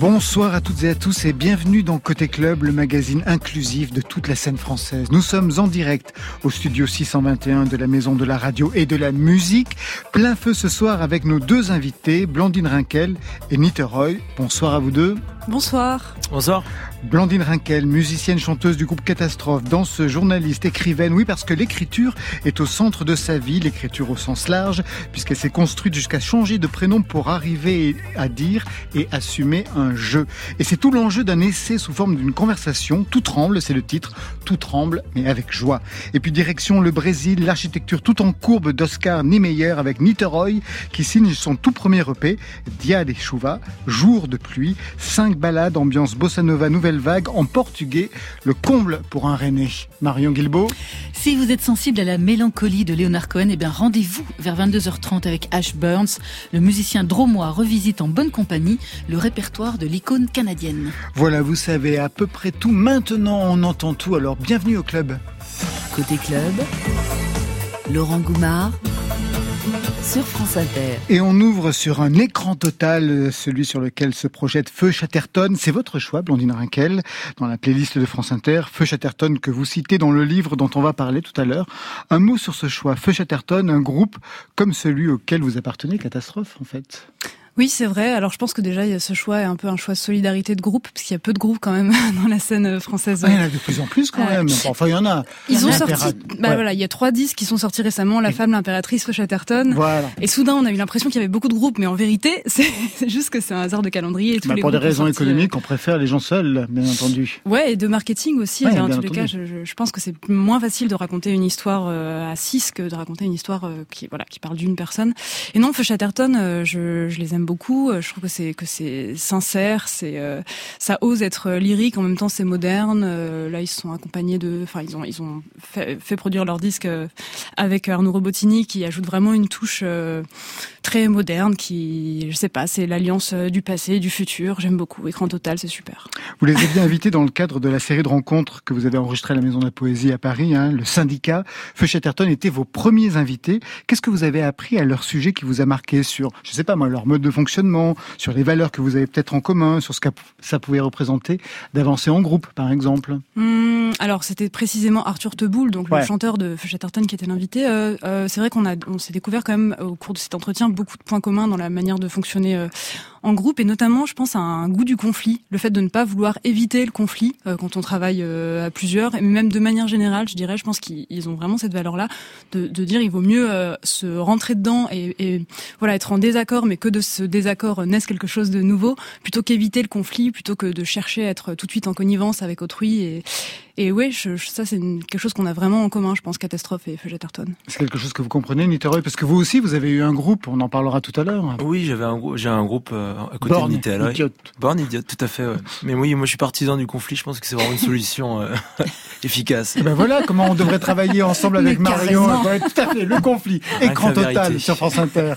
Bonsoir à toutes et à tous et bienvenue dans Côté Club, le magazine inclusif de toute la scène française. Nous sommes en direct au studio 621 de la Maison de la Radio et de la Musique. Plein feu ce soir avec nos deux invités, Blandine Rinkel et Nita Roy. Bonsoir à vous deux. Bonsoir. Bonsoir. Blandine Rinkel, musicienne chanteuse du groupe Catastrophe, danse journaliste, écrivaine, oui parce que l'écriture est au centre de sa vie, l'écriture au sens large, puisqu'elle s'est construite jusqu'à changer de prénom pour arriver à dire et assumer un jeu. Et c'est tout l'enjeu d'un essai sous forme d'une conversation, Tout tremble, c'est le titre, Tout tremble, mais avec joie. Et puis direction le Brésil, l'architecture tout en courbe d'Oscar Niemeyer avec Niteroy, qui signe son tout premier EP, Dia de Chuva, Jour de pluie, cinq ballades, ambiance bossa nova nouvelle vague en portugais, le comble pour un René. Marion Guilbeault Si vous êtes sensible à la mélancolie de Leonard Cohen, eh bien rendez-vous vers 22h30 avec Ash Burns. Le musicien dromois revisite en bonne compagnie le répertoire de l'icône canadienne. Voilà, vous savez à peu près tout. Maintenant, on entend tout, alors bienvenue au club. Côté club, Laurent Goumard sur France Inter. Et on ouvre sur un écran total, euh, celui sur lequel se projette Feu Chatterton. C'est votre choix, Blondine Rinkel, dans la playlist de France Inter. Feu Chatterton que vous citez dans le livre dont on va parler tout à l'heure. Un mot sur ce choix. Feu Chatterton, un groupe comme celui auquel vous appartenez, Catastrophe en fait. Oui, c'est vrai. Alors je pense que déjà ce choix est un peu un choix de solidarité de groupe, parce qu'il y a peu de groupes quand même dans la scène française. il y en a de plus en plus quand même. Enfin, il y en a. Ils ont sorti. Bah voilà, il y a trois disques qui sont sortis récemment. La femme, l'impératrice, Chatterton. Voilà. Et soudain, on a eu l'impression qu'il y avait beaucoup de groupes, mais en vérité, c'est juste que c'est un hasard de calendrier. Et tous bah, les pour des raisons euh, économiques, on préfère les gens seuls, bien entendu. Ouais, et de marketing aussi. en tous les cas, je, je, pense que c'est moins facile de raconter une histoire euh, à six que de raconter une histoire euh, qui voilà qui parle d'une personne. Et non, Feu Chatterton, je, je les aime beaucoup. Je trouve que c'est que c'est sincère, c'est euh, ça ose être lyrique en même temps c'est moderne. Euh, là ils sont accompagnés de, enfin ils ont ils ont fait, fait produire leur disque euh, avec Arnaud Robotini qui ajoute vraiment une touche très moderne qui je sais pas c'est l'alliance du passé et du futur. J'aime beaucoup. Écran total c'est super. Vous les avez invités dans le cadre de la série de rencontres que vous avez enregistrée à la Maison de la Poésie à Paris, hein, le syndicat. Feu était vos premiers invités. Qu'est-ce que vous avez appris à leur sujet qui vous a marqué sur, je sais pas moi, leur mode de fonctionnement, sur les valeurs que vous avez peut-être en commun, sur ce que ça pouvait représenter d'avancer en groupe, par exemple mmh, Alors, c'était précisément Arthur Teboul, donc le chanteur de Chatterton, qui était l'invité. Euh, euh, c'est vrai qu'on a, on s'est découvert quand même au cours de cet entretien beaucoup de points communs dans la manière de fonctionner euh, en groupe, et notamment, je pense, à un goût du conflit, le fait de ne pas vouloir éviter le conflit euh, quand on travaille euh, à plusieurs, et même de manière générale, je dirais, je pense qu'ils ont vraiment cette valeur-là de, de, dire il vaut mieux se rentrer dedans et, et, voilà être en désaccord, mais que de ce désaccord naisse quelque chose de nouveau, plutôt qu'éviter le conflit, plutôt que de chercher à être tout de suite en connivence avec autrui. Et, et oui, je, ça c'est quelque chose qu'on a vraiment en commun, je pense, Catastrophe et Feu C'est quelque chose que vous comprenez, Niteroy, parce que vous aussi, vous avez eu un groupe, on en parlera tout à l'heure. Oui, j'avais un, j'ai un groupe euh, à côté Born de Niteroy. Idiot. Born Idiot, tout à fait. Ouais. Mais oui, moi je suis partisan du conflit, je pense que c'est vraiment une solution euh, efficace. Et ben voilà comment on devrait travailler ensemble avec Marion. tout à fait, le conflit. Écran total sur France Inter.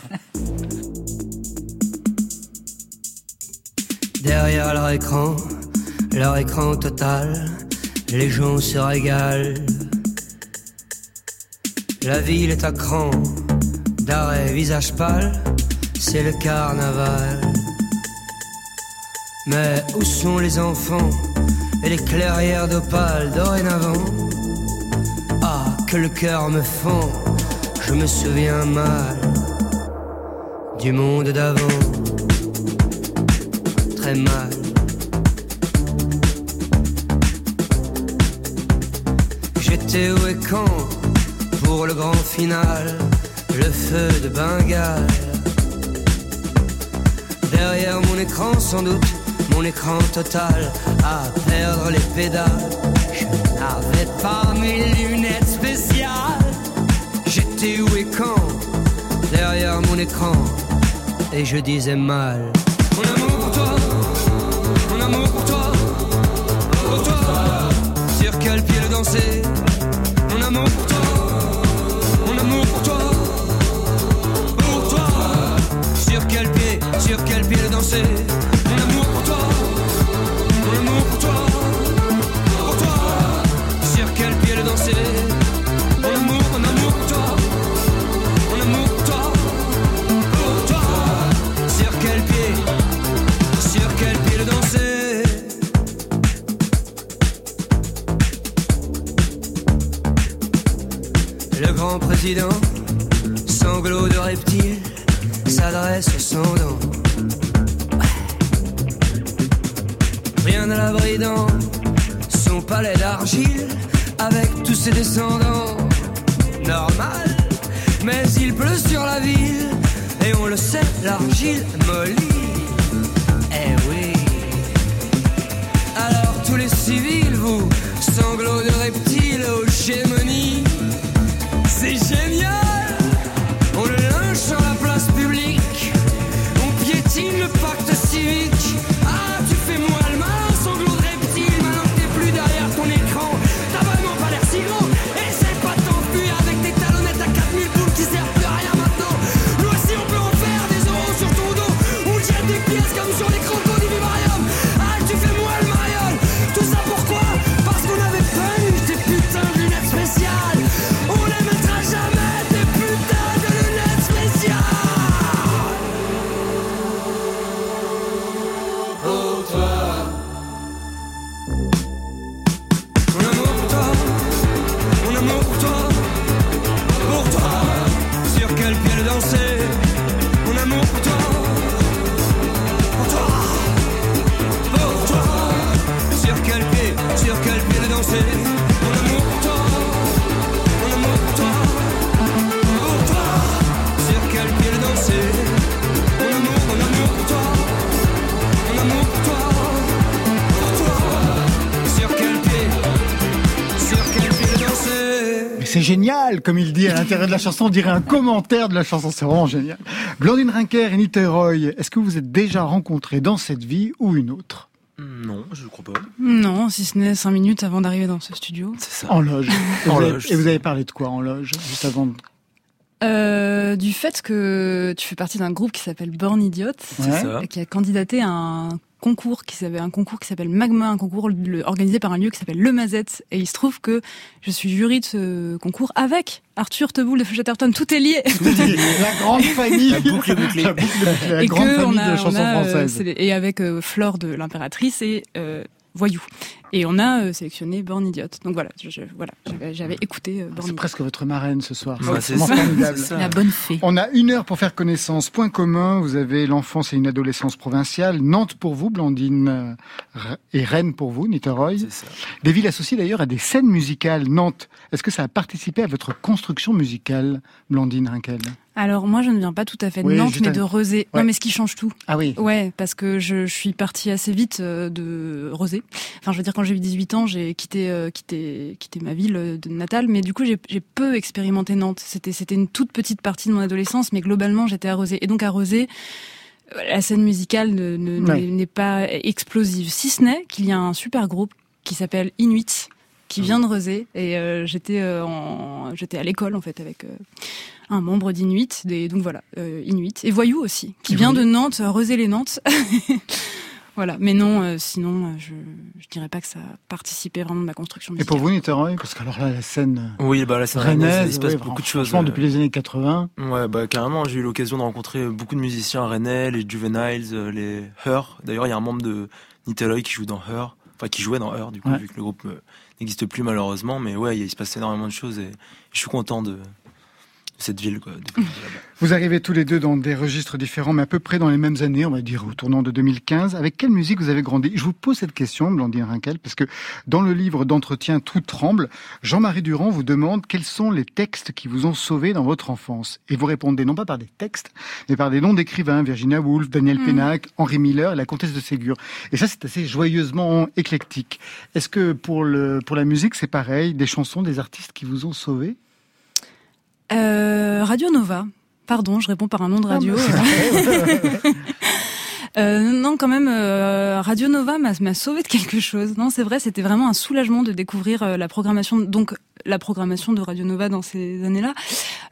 Derrière leur écran, leur écran total, les gens se régalent. La ville est à cran, d'arrêt, visage pâle, c'est le carnaval. Mais où sont les enfants et les clairières d'opale dorénavant? Ah, que le cœur me fend, je me souviens mal du monde d'avant très mal. J'étais où et quand pour le grand final, le feu de Bengale? Derrière mon écran sans doute, mon écran total, à perdre les pédales. Je n'avais pas mes lunettes spéciales. J'étais où et quand derrière mon écran, et je disais mal. Mon amour pour toi amour pour toi, pour toi. Sur quel pied le danser? Sur quel pied, sur quel pied danser? Président, sanglot de reptile, s'adresse au sans Rien à l'abri dans son palais d'argile, avec tous ses descendants. Normal, mais il pleut sur la ville, et on le sait, l'argile mollit. Eh oui. Alors tous les civils, vous, sanglots de reptiles aux gémonies, c'est génial. On le linge sur la place publique, on piétine le pacte civique. Génial, comme il dit à l'intérieur de la chanson, on dirait un commentaire de la chanson, c'est vraiment génial. Blandine Rinker et Nita Roy, est-ce que vous êtes déjà rencontrés dans cette vie ou une autre? Non, je crois pas. Non, si ce n'est cinq minutes avant d'arriver dans ce studio. C'est ça. En loge. Et En vous avez- loge, Et vous avez parlé de quoi en loge, juste avant de... Euh, du fait que tu fais partie d'un groupe qui s'appelle Born Idiot, Ouais. qui a candidaté à un concours qui s'appelle un concours qui s'appelle Magma, un concours le- organisé par un lieu qui s'appelle Le Mazette. Et il se trouve que je suis jury de ce concours avec Arthur Teboul de Chatterton. Tout est lié. la grande famille. La boucle est bouclée. La boucle est bouclée, la et grande que famille a, de chansons euh, françaises. et avec euh, Flore de l'impératrice et euh, Voyou. Et on a euh, sélectionné Born Idiot. Donc voilà, je, je- voilà, j'avais, j'avais écouté euh, Born C'est Idiot. presque votre marraine ce soir. Ouais, c'est c'est vraiment ça, formidable. c'est ça. La bonne fée. On a une heure pour faire connaissance. Point commun, vous avez l'enfance et une adolescence provinciale. Nantes pour vous, Blandine, euh, et Rennes pour vous, Nita Roy. C'est ça. Des villes associées d'ailleurs à des scènes musicales. Nantes, est-ce que ça a participé à votre construction musicale, Blandine Rinkel? Alors moi, je ne viens pas tout à fait de Oui, Nantes, mais de Rezé. Ouais. Non, mais ce qui change tout. Ah oui. Ouais, parce que je, je suis partie assez vite euh, de Rezé. Enfin, je veux dire, quand j'ai eu 18 ans, j'ai quitté, euh, quitté, quitté ma ville euh, de natale, mais du coup, j'ai peu expérimenté Nantes. C'était, c'était une toute petite partie de mon adolescence, mais globalement, j'étais à Rezé. Et donc à Rezé, la scène musicale ne- ne- Ouais. n'est n'est pas explosive, si ce n'est qu'il y a un super groupe qui s'appelle Inuit qui vient de Rezé et euh, j'étais euh, en j'étais à l'école en fait avec euh, un membre d'Inuit des donc voilà euh, Inuit et Voyou aussi qui Et vient Voyou. de Nantes Rezé les Nantes voilà mais non euh, sinon euh, je je dirais pas que ça a participé vraiment de ma construction Et musicale. pour vous, Roy Parce qu'alors là, la scène Oui, bah là, c'est rennaise, il se passe oui, beaucoup de choses. franchement, euh, depuis les années 80. Ouais, bah carrément, j'ai eu l'occasion de rencontrer beaucoup de musiciens rennais, les Juveniles, les Her. D'ailleurs, il y a un membre de Nitaloy qui joue dans Her, enfin qui jouait dans Her, du coup, Ouais. vu que le groupe euh, n'existe plus malheureusement. Mais ouais, il se passe énormément de choses et je suis content de, cette ville, quoi. de- de là-bas. Vous arrivez tous les deux dans des registres différents, mais à peu près dans les mêmes années, on va dire au tournant de 2015. Avec quelle musique vous avez grandi? Je vous pose cette question, Blandine Rinkel, parce que dans le livre d'entretien Tout tremble, Jean-Marie Durand vous demande quels sont les textes qui vous ont sauvé dans votre enfance. Et vous répondez non pas par des textes, mais par des noms d'écrivains, Virginia Woolf, Daniel Mhm. Pénac, Henri Miller et la comtesse de Ségur. Et ça, c'est assez joyeusement éclectique. Est-ce que pour, le, pour la musique, c'est pareil? Des chansons, des artistes qui vous ont sauvé Euh, Radio Nova. Pardon, je réponds par un nom de radio. Ah, Euh, non, quand même, euh, Radio Nova m'a sauvé de quelque chose. Non, c'est vrai, c'était vraiment un soulagement de découvrir euh, la programmation, donc la programmation de Radio Nova dans ces années-là.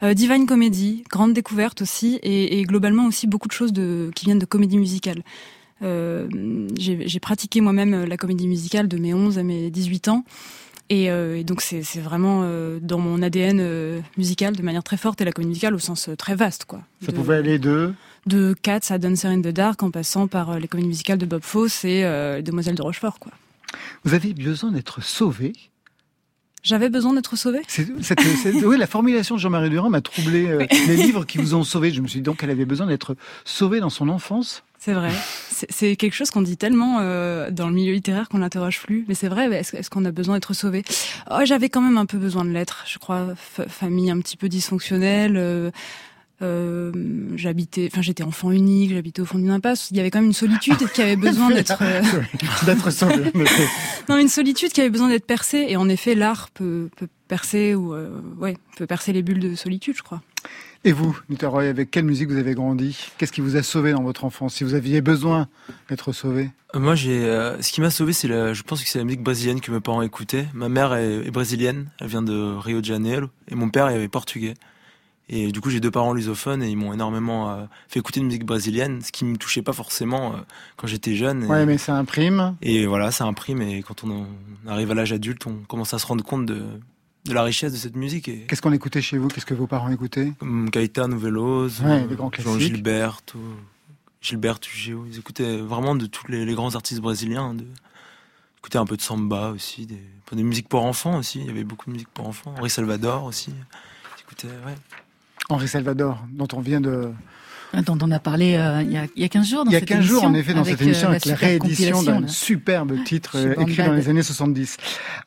Euh, Divine Comedy, grande découverte aussi, et, et globalement aussi beaucoup de choses de, qui viennent de comédie musicale. Euh, J'ai pratiqué moi-même la comédie musicale de mes 11 à mes 18 ans. Et, euh, et donc c'est vraiment euh, dans mon ADN euh, musical de manière très forte et la comédie musicale au sens très vaste quoi. Ça De- pouvait aller de... de Cats à Dancer in the Dark en passant par les comédies musicales de Bob Fosse et les Demoiselles de Rochefort quoi. Vous avez besoin d'être sauvé J'avais besoin d'être sauvé Oui, la formulation de Jean-Marie Durand m'a troublé. Euh, les livres qui vous ont sauvé, je me suis dit donc qu'elle avait besoin d'être sauvée dans son enfance. C'est vrai. C'est quelque chose qu'on dit tellement euh, dans le milieu littéraire qu'on l'interroge plus. Mais c'est vrai, est-ce qu'on a besoin d'être sauvé? Oh, J'avais quand même un peu besoin de l'être, je crois. famille un petit peu dysfonctionnelle. Euh, euh, j'habitais, enfin j'étais enfant unique, j'habitais au fond d'une impasse. Il y avait quand même une solitude qui avait besoin d'être d'être sauvé. non, une solitude qui avait besoin d'être percée. Et en effet, l'art peut, peut percer ou euh, ouais peut percer les bulles de solitude, je crois. Et vous, Roy, avec quelle musique vous avez grandi? Qu'est-ce qui vous a sauvé dans votre enfance? Si vous aviez besoin d'être sauvé Moi, j'ai, ce qui m'a sauvé, c'est la, je pense que c'est la musique brésilienne que mes parents écoutaient. Ma mère est, est, brésilienne, elle vient de Rio de Janeiro, et mon père est portugais. Et du coup, j'ai deux parents lusophones et ils m'ont énormément euh, fait écouter de musique brésilienne, ce qui me touchait pas forcément euh, quand j'étais jeune. Ouais, mais ça imprime. Et voilà, ça imprime. Et quand on, arrive à l'âge adulte, on commence à se rendre compte de, de la richesse de cette musique. Et... Qu'est-ce qu'on écoutait chez vous? Qu'est-ce que vos parents écoutaient? Comme Gaëtan Veloz, ouais, classiques. Jean Gilbert, Gilbert Ugeo. Ils écoutaient vraiment de tous les, grands artistes brésiliens. De... Ils écoutaient un peu de samba aussi, des, des musiques pour enfants aussi. Il y avait beaucoup de musique pour enfants. Henri Salvador aussi. Ils écoutaient, ouais. Henri Salvador, dont on vient de... Dont on a parlé euh, il, y a, il, y a, 15 jours. Dans il y a 15 jours, en effet, dans cette émission, euh, avec la réédition d'un superbe titre euh, écrit dans les années 70.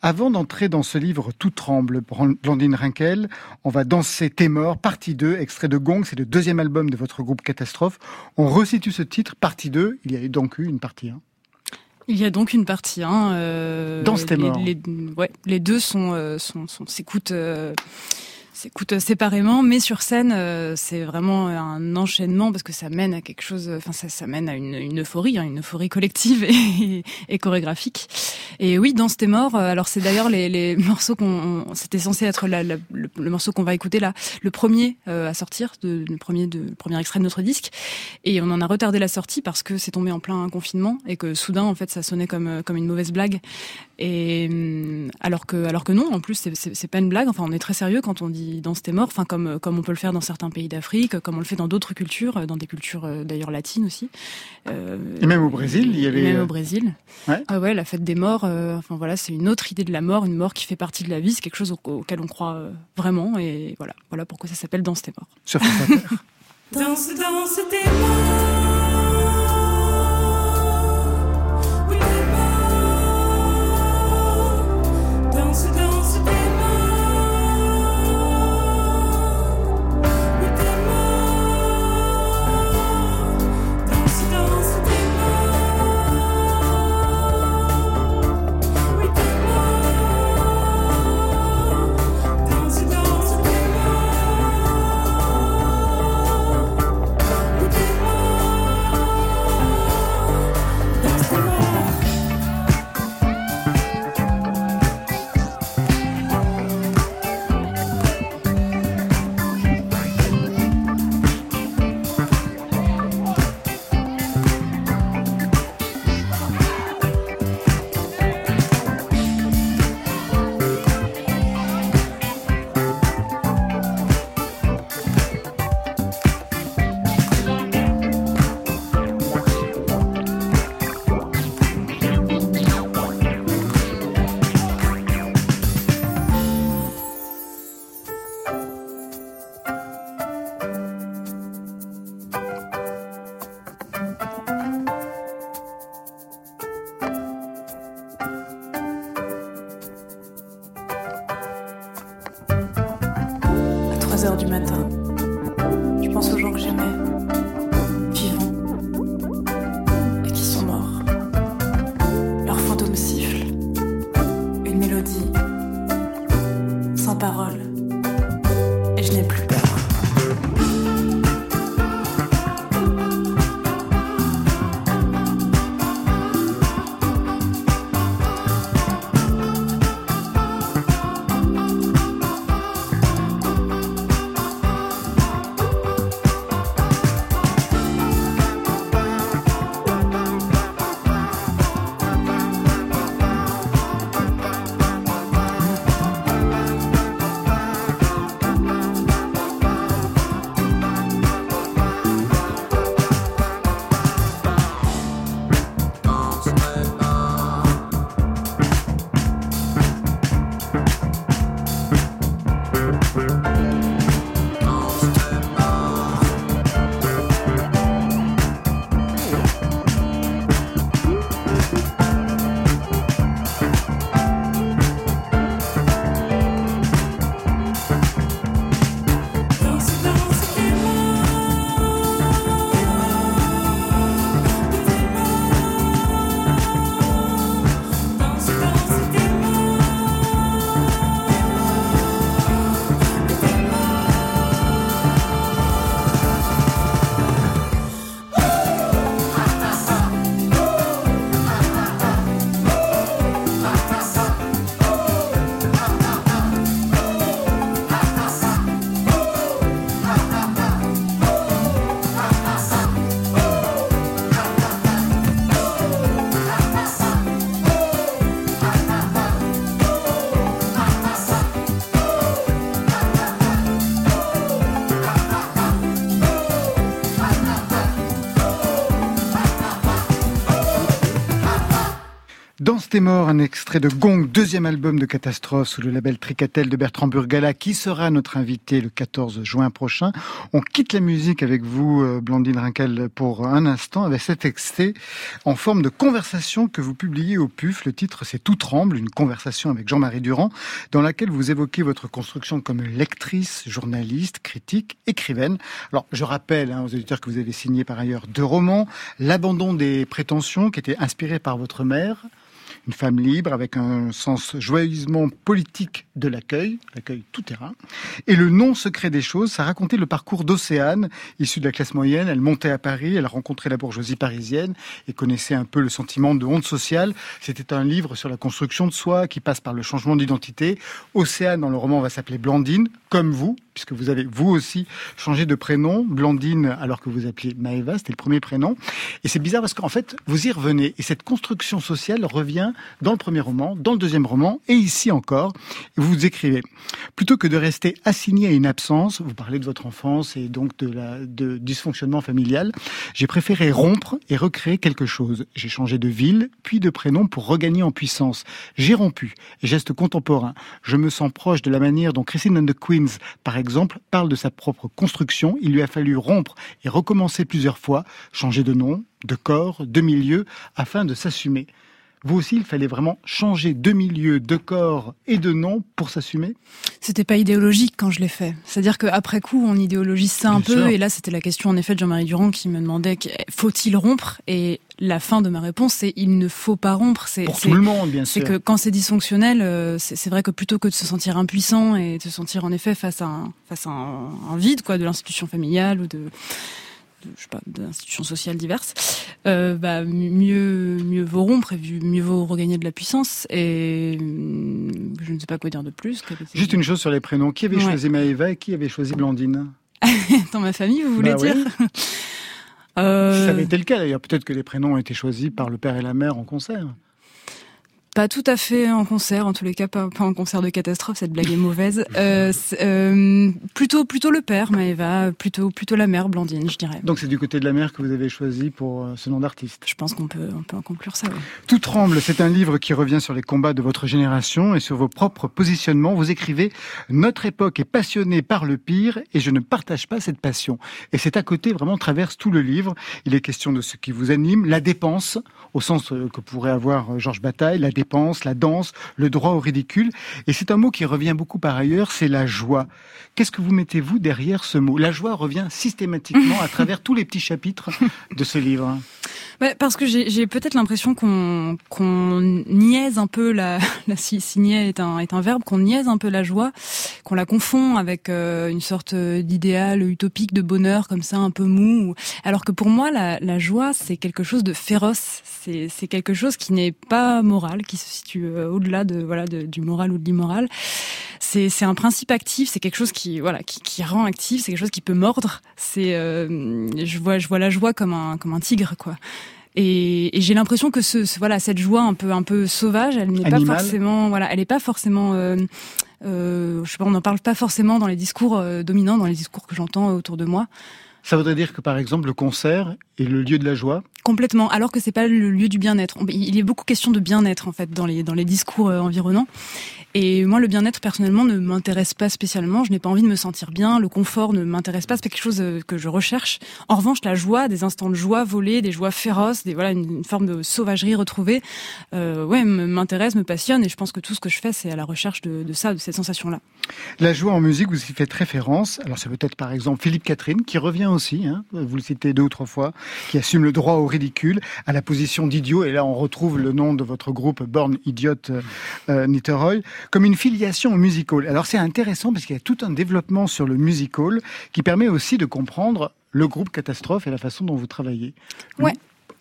Avant d'entrer dans ce livre Tout tremble, Blandine Rinkel, on va danser T'es mort, partie 2, extrait de Gong, c'est le deuxième album de votre groupe Catastrophe. On resitue ce titre, partie 2, il y a donc eu une partie 1. Il y a donc une partie 1. Euh, Danse T'es mort. Les, ouais, les deux sont, sont, sont s'écoutent s'écoute séparément, mais sur scène, euh, c'est vraiment un enchaînement parce que ça mène à quelque chose. Enfin, ça, mène à une, euphorie, hein, une euphorie collective et, chorégraphique. Et oui, dans T'es mort. Euh, alors c'est d'ailleurs les, morceaux qu'on, c'était censé être le, morceau qu'on va écouter là, le premier euh, à sortir, de, le premier le premier extrait de notre disque. Et on en a retardé la sortie parce que c'est tombé en plein confinement et que soudain, en fait, ça sonnait comme comme une mauvaise blague. Et hum, alors que alors que non, en plus, c'est pas une blague. Enfin, on est très sérieux quand on dit dans tes morts, enfin comme comme on peut le faire dans certains pays d'Afrique, comme on le fait dans d'autres cultures, dans des cultures euh, d'ailleurs latines aussi. Euh, et même au Brésil, il y avait. Même au Brésil. Ouais. Ah ouais, la fête des morts. Euh, enfin voilà, c'est une autre idée de la mort, une mort qui fait partie de la vie, c'est quelque chose auquel on croit vraiment, et voilà, voilà pourquoi ça s'appelle Danse tes morts. T'es mort, un extrait de Gong, deuxième album de Catastrophe sous le label Tricatel de Bertrand Burgala, qui sera notre invité le 14 juin prochain. On quitte la musique avec vous, euh, Blandine Rinkel, pour un instant avec cet extrait en forme de conversation que vous publiez au PUF. Le titre c'est Tout tremble, une conversation avec Jean-Marie Durand, dans laquelle vous évoquez votre construction comme lectrice, journaliste, critique, écrivaine. Alors je rappelle hein, aux auditeurs que vous avez signé par ailleurs deux romans, L'abandon des prétentions, qui était inspiré par votre mère, une femme libre avec un sens joyeusement politique de l'accueil, l'accueil tout terrain. Et le non secret des choses, ça racontait le parcours d'Océane, issue de la classe moyenne. Elle montait à Paris, elle rencontrait la bourgeoisie parisienne et connaissait un peu le sentiment de honte sociale. C'était un livre sur la construction de soi qui passe par le changement d'identité. Océane, dans le roman, va s'appeler Blandine, comme vous, puisque vous avez vous aussi changé de prénom, Blandine, alors que vous appeliez Maëva, c'était le premier prénom. Et c'est bizarre parce qu'en fait, vous y revenez. Et cette construction sociale revient dans le premier roman, dans le deuxième roman, et ici encore, vous écrivez. Plutôt que de rester assigné à une absence, vous parlez de votre enfance et donc de la dysfonctionnement familial, j'ai préféré rompre et recréer quelque chose. J'ai changé de ville, puis de prénom pour regagner en puissance. J'ai rompu. Geste contemporain. Je me sens proche de la manière dont Christine and the Par exemple, parle de sa propre construction. Il lui a fallu rompre et recommencer plusieurs fois, changer de nom, de corps, de milieu, afin de s'assumer. Vous aussi, il fallait vraiment changer de milieu, de corps et de nom pour s'assumer? C'était pas idéologique quand je l'ai fait. C'est-à-dire qu'après coup, on idéologise ça un peu. Et là, c'était la question, en effet, de Jean-Marie Durand qui me demandait faut-il rompre? Et la fin de ma réponse, c'est il ne faut pas rompre. C'est pour tout le monde, bien sûr. C'est que quand c'est dysfonctionnel, euh, c'est vrai que plutôt que de se sentir impuissant et de se sentir en effet face à un, face à un vide, quoi, de l'institution familiale ou de je sais pas, d'institutions sociales diverses, euh, bah, mieux, mieux vaut rompre et mieux vaut regagner de la puissance. Et hum, je ne sais pas quoi dire de plus. Juste une chose sur les prénoms. Qui avait choisi Maëva et qui avait choisi Blandine? Dans ma famille, vous voulez bah dire? euh... Ça avait été le cas d'ailleurs. Peut-être que les prénoms ont été choisis par le père et la mère en concert. Pas tout à fait en concert, en tous les cas pas, pas en concert de catastrophe. Cette blague est mauvaise. Euh, euh, plutôt plutôt le père Maëva, plutôt plutôt la mère Blandine, je dirais. Donc c'est du côté de la mère que vous avez choisi pour euh, ce nom d'artiste. Je pense qu'on peut on peut en conclure ça. Oui. Tout tremble. C'est un livre qui revient sur les combats de votre génération et sur vos propres positionnements. Vous écrivez notre époque est passionnée par le pire et je ne partage pas cette passion. Et c'est à côté vraiment traverse tout le livre. Il est question de ce qui vous anime, la dépense au sens que pourrait avoir Georges Bataille, la dépense la danse, le droit au ridicule. Et c'est un mot qui revient beaucoup par ailleurs, c'est la joie. Qu'est-ce que vous mettez-vous derrière ce mot? La joie revient systématiquement à travers tous les petits chapitres de ce livre. parce que j'ai peut-être l'impression qu'on qu'on niaise un peu la, la est un est un verbe qu'on niaise un peu la joie, qu'on la confond avec euh, une sorte d'idéal utopique de bonheur comme ça un peu mou. Alors que pour moi la, joie c'est quelque chose de féroce, c'est quelque chose qui n'est pas moral, qui se situe euh, au-delà de voilà de, du moral ou de l'immoral. C'est c'est un principe actif, c'est quelque chose qui voilà qui, qui rend actif, c'est quelque chose qui peut mordre. C'est euh, je vois je vois la joie comme un comme un tigre quoi. Et, et j'ai l'impression que ce, voilà cette joie un peu un peu sauvage, elle n'est pas forcément voilà, elle n'est pas forcément euh, euh, je sais pas, on n'en parle pas forcément dans les discours dominants, dans les discours que j'entends autour de moi. Ça voudrait dire que par exemple le concert est le lieu de la joie? Complètement, alors que c'est pas le lieu du bien-être. Il a beaucoup question de bien-être en fait dans les dans les discours euh, environnants. Et moi, le bien-être personnellement ne m'intéresse pas spécialement. Je n'ai pas envie de me sentir bien. Le confort ne m'intéresse pas. C'est quelque chose euh, que je recherche. En revanche, la joie, des instants de joie volés, des joies féroces, des voilà une, forme de sauvagerie retrouvée, euh, ouais, m'intéresse, me passionne. Et je pense que tout ce que je fais, c'est à la recherche de, ça, de cette sensation-là. La joie en musique, vous y faites référence. Alors, c'est peut-être par exemple Philippe Catherine qui revient aussi. Hein, vous le citez deux ou trois fois, qui assume le droit au ridicule, à la position d'idiot. Et là, on retrouve le nom de votre groupe, Born Idiot euh, euh Niteroy, comme une filiation au musical. Alors c'est intéressant parce qu'il y a tout un développement sur le musical qui permet aussi de comprendre le groupe Catastrophe et la façon dont vous travaillez. Ouais.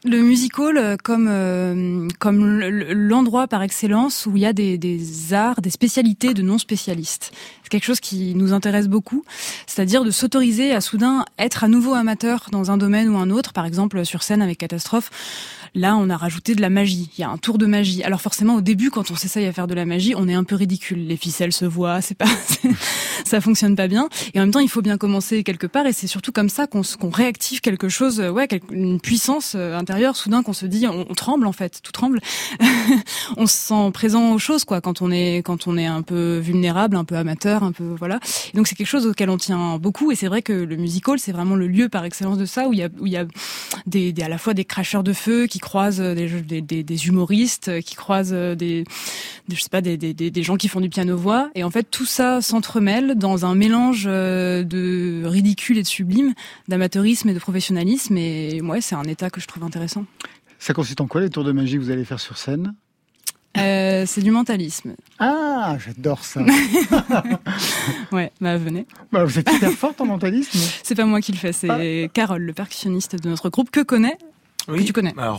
Le musical euh, comme euh, comme l'endroit par excellence où il y a des, des arts, des spécialités de non spécialistes. C'est quelque chose qui nous intéresse beaucoup, c'est-à-dire de s'autoriser à soudain être à nouveau amateur dans un domaine ou un autre, par exemple sur scène avec Catastrophe Là, on a rajouté de la magie. Il y a un tour de magie. Alors forcément, au début, quand on s'essaye à faire de la magie, on est un peu ridicule. Les ficelles se voient, c'est pas, ça fonctionne pas bien. Et en même temps, il faut bien commencer quelque part. Et c'est surtout comme ça qu'on réactive quelque chose, ouais, une puissance euh, intérieure. Soudain, qu'on se dit, on, tremble en fait, tout tremble. on se sent présent aux choses, quoi, quand on est quand on est un peu vulnérable, un peu amateur, un peu voilà. donc c'est quelque chose auquel on tient beaucoup. Et c'est vrai que le musical, c'est vraiment le lieu par excellence de ça, où il y a où il y a des, des, à la fois des cracheurs de feu qui croisent des, des, des humoristes, qui croisent des, je sais pas, des, des, gens qui font du piano-voix. Et en fait, tout ça s'entremêle dans un mélange euh, de ridicule et de sublime, d'amateurisme et de professionnalisme. Et ouais, c'est un état que je trouve intéressant. Ça consiste en quoi les tours de magie que vous allez faire sur scène? Euh, c'est du mentalisme. Ah, j'adore ça. ouais, bah venez. Bah, vous êtes hyper forte en mentalisme. C'est pas moi qui le fais, c'est ah. Carole, le percussionniste de notre groupe, que connaît oui, que tu connais. Bah,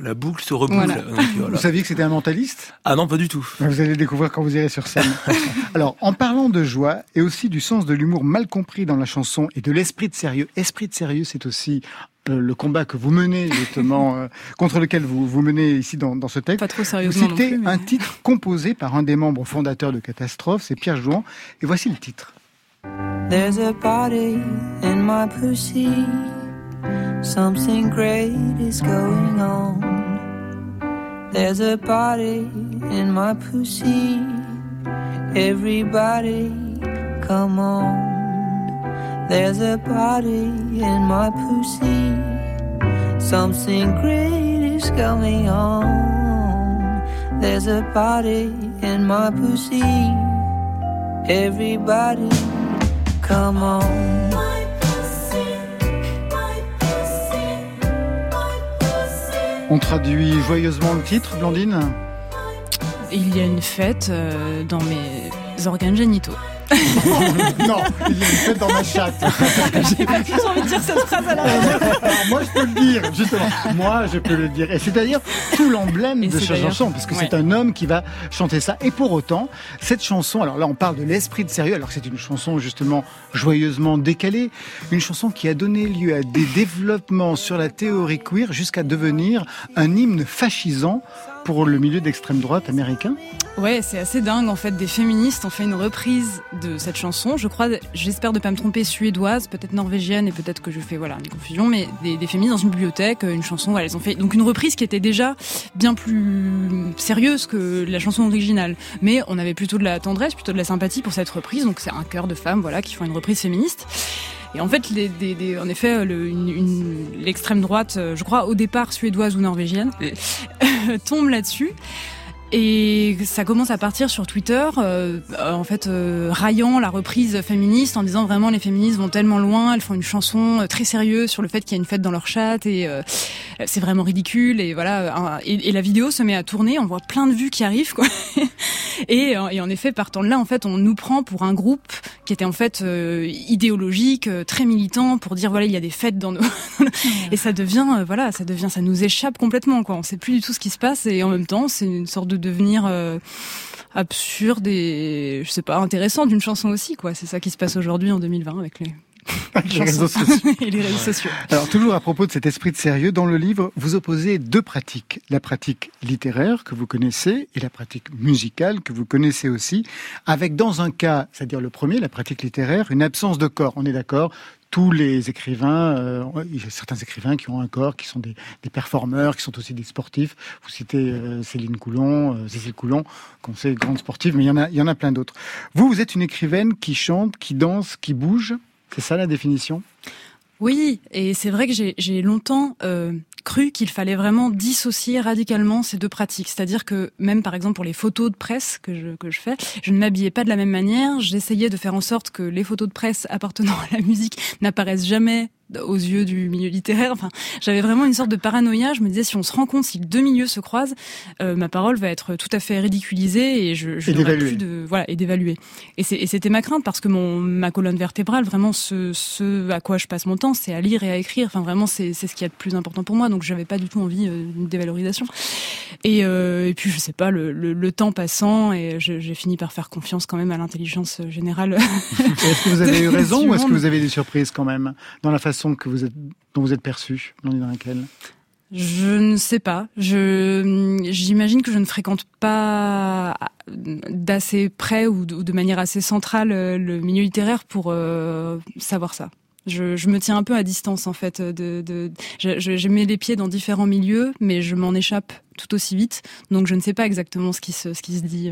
la, boucle se reboucle. Vous saviez que c'était un mentaliste? Ah non, pas du tout. Vous allez découvrir quand vous irez sur scène. Alors, en parlant de joie et aussi du sens de l'humour mal compris dans la chanson et de l'esprit de sérieux, esprit de sérieux, c'est aussi euh, le combat que vous menez justement euh, contre lequel vous vous menez ici dans, dans ce texte. Pas trop sérieusement. Vous citez un titre composé par un des membres fondateurs de Catastrophe, c'est Pierre Jouan, et voici le titre. There's a party in my pussy. Something great is going on. There's a party in my pussy. Everybody, come on. There's a party in my pussy. Something great is going on. There's a party in my pussy. Everybody, come on. On traduit joyeusement le titre, Blandine? Il y a une fête euh, dans mes organes génitaux. Non, il y a une fête dans ma chatte. J'ai pas plus envie de dire cette phrase à la Moi, je peux le dire, justement. Moi, je peux le dire. Et c'est-à-dire tout l'emblème de cette chanson, parce que c'est un homme qui va chanter ça. Et pour autant, cette chanson, alors là, on parle de l'esprit de sérieux, alors que c'est une chanson justement joyeusement décalée, une chanson qui a donné lieu à des développements sur la théorie queer jusqu'à devenir un hymne fascisant pour le milieu d'extrême droite américain Ouais, c'est assez dingue en fait. Des féministes ont fait une reprise de cette chanson. Je crois, j'espère de pas me tromper, suédoise, peut-être norvégienne et peut-être que je fais voilà une confusion, mais des, féministes dans une bibliothèque, une chanson. Voilà, elles ont fait donc une reprise qui était déjà bien plus sérieuse que la chanson originale. Mais on avait plutôt de la tendresse, plutôt de la sympathie pour cette reprise. Donc c'est un chœur de femmes voilà qui font une reprise féministe. Et en fait, les, des, en effet, l'extrême droite, euh, je crois au départ suédoise ou norvégienne, tombe là-dessus. Et ça commence à partir sur Twitter, euh, en fait, euh, raillant la reprise féministe en disant vraiment les féministes vont tellement loin, elles font une chanson très sérieuse sur le fait qu'il y a une fête dans leur chat et c'est vraiment ridicule et voilà. Et, et, la vidéo se met à tourner, on voit plein de vues qui arrivent quoi. Et, et, en effet, partant de là, en fait, on nous prend pour un groupe qui était en fait euh, idéologique, euh, très militant, pour dire voilà, il y a des fêtes dans nos et ça devient euh, voilà, ça devient, ça nous échappe complètement quoi. On sait plus du tout ce qui se passe et en même temps, c'est une sorte de devenir absurde et je sais pas intéressant d'une chanson aussi quoi. C'est ça qui se passe aujourd'hui en 2020 avec les les réseaux sociaux. et les réseaux sociaux. Alors toujours à propos de cet esprit de sérieux, dans le livre, vous opposez deux pratiques. La pratique littéraire que vous connaissez et la pratique musicale que vous connaissez aussi, avec dans un cas, c'est-à-dire le premier, la pratique littéraire, une absence de corps. On est d'accord tous les écrivains, euh, il y a certains écrivains qui ont un corps, qui sont des, performeurs, qui sont aussi des sportifs. Vous citez euh, Céline Coulon, euh, Cécile Coulon, qu'on sait grande sportive, mais il y en a, il y en a plein d'autres. Vous, vous êtes une écrivaine qui chante, qui danse, qui bouge. C'est ça la définition? Oui, et c'est vrai que j'ai longtemps cru qu'il fallait vraiment dissocier radicalement ces deux pratiques. C'est-à-dire que même par exemple pour les photos de presse que je, que je fais, je ne m'habillais pas de la même manière. J'essayais de faire en sorte que les photos de presse appartenant à la musique n'apparaissent jamais aux yeux du milieu littéraire. Enfin, j'avais vraiment une sorte de paranoïa. Je me disais, si on se rend compte, si deux milieux se croisent, euh, ma parole va être tout à fait ridiculisée et je, je n'aurai plus de voilà et d'évaluer. Et c'était ma crainte parce que mon ma colonne vertébrale, vraiment ce, ce à quoi je passe mon temps, c'est à lire et à écrire. Enfin, vraiment, c'est ce qui est le plus important pour moi. Donc, j'avais pas du tout envie euh, d'une dévalorisation. Et, euh, et puis, je sais pas, le, le, le temps passant, et j'ai fini par faire confiance quand même à l'intelligence générale. est-ce que vous avez eu raison ou est-ce que vous avez des surprises quand même dans la façon que vous êtes, dont vous êtes Je ne sais pas. Je j'imagine que je ne fréquente pas d'assez près ou de, manière assez centrale le milieu littéraire pour savoir ça. Je, me tiens un peu à distance en fait. De, de, je, je, mets les pieds dans différents milieux, mais je m'en échappe tout aussi vite. Donc je ne sais pas exactement ce qui se, ce qui se dit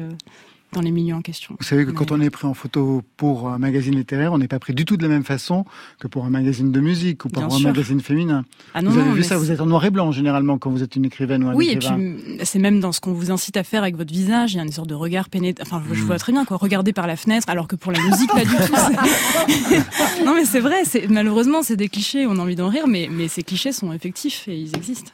dans les milieux en question. Vous savez que quand on est pris en photo pour un magazine littéraire, on n'est pas pris du tout de la même façon que pour un magazine de musique ou pour un magazine féminin. Ah non, vous avez vu ça, vous êtes en noir et blanc généralement quand vous êtes une écrivaine ou un oui, écrivain. Oui, et puis c'est même dans ce qu'on vous incite à faire avec votre visage, il y a une sorte de regard pénétrant. Enfin, je hmm. vois très bien quoi, regarder par la fenêtre, alors que pour la musique, pas du tout. non, mais c'est vrai, malheureusement c'est des clichés, on a envie d'en rire, mais mais ces clichés sont effectifs et ils existent.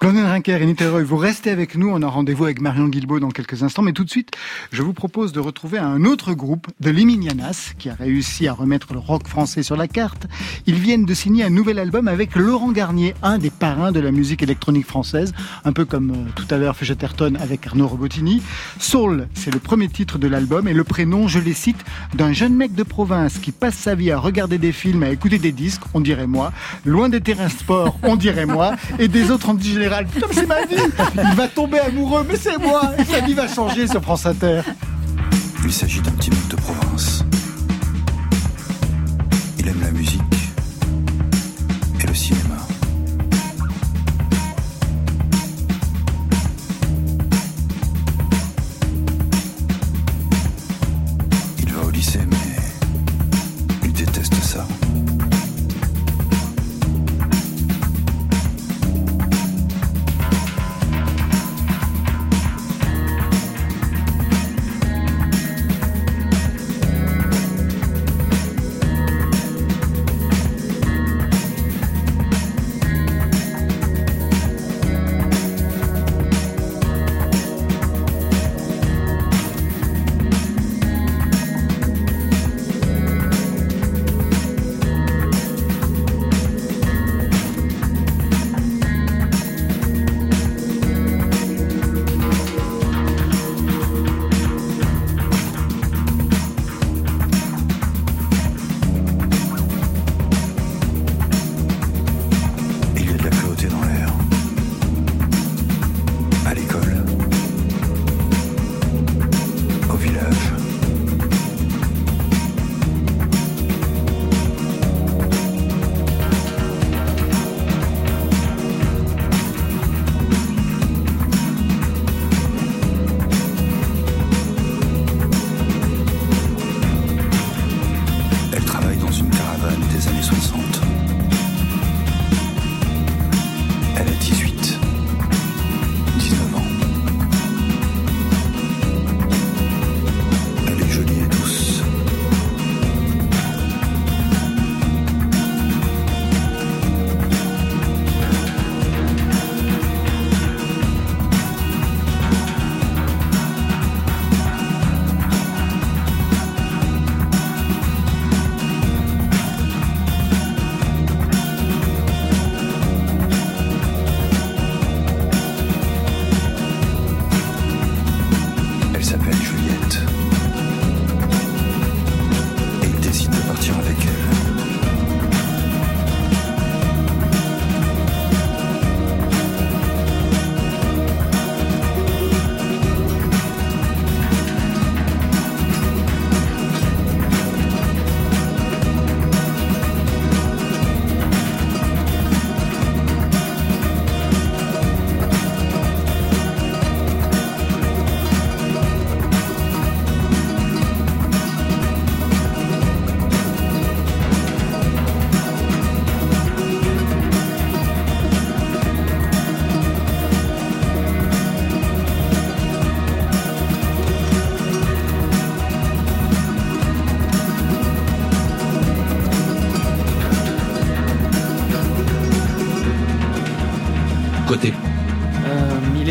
Blandine Rinker et Niteroy, vous restez avec nous. On a rendez-vous avec Marion Guilbault dans quelques instants. Mais tout de suite, je vous propose de retrouver un autre groupe de Liminianas qui a réussi à remettre le rock français sur la carte. Ils viennent de signer un nouvel album avec Laurent Garnier, un des parrains de la musique électronique française. Un peu comme euh, tout à l'heure Feuchetterton avec Arnaud Robotini. Soul, c'est le premier titre de l'album et le prénom, je les cite, d'un jeune mec de province qui passe sa vie à regarder des films, à écouter des disques, on dirait moi, loin des terrains sport, on dirait moi, et des autres général, putain, c'est ma vie Il va tomber amoureux, mais c'est moi sa vie va changer sur France Inter. Il s'agit d'un petit mec de province.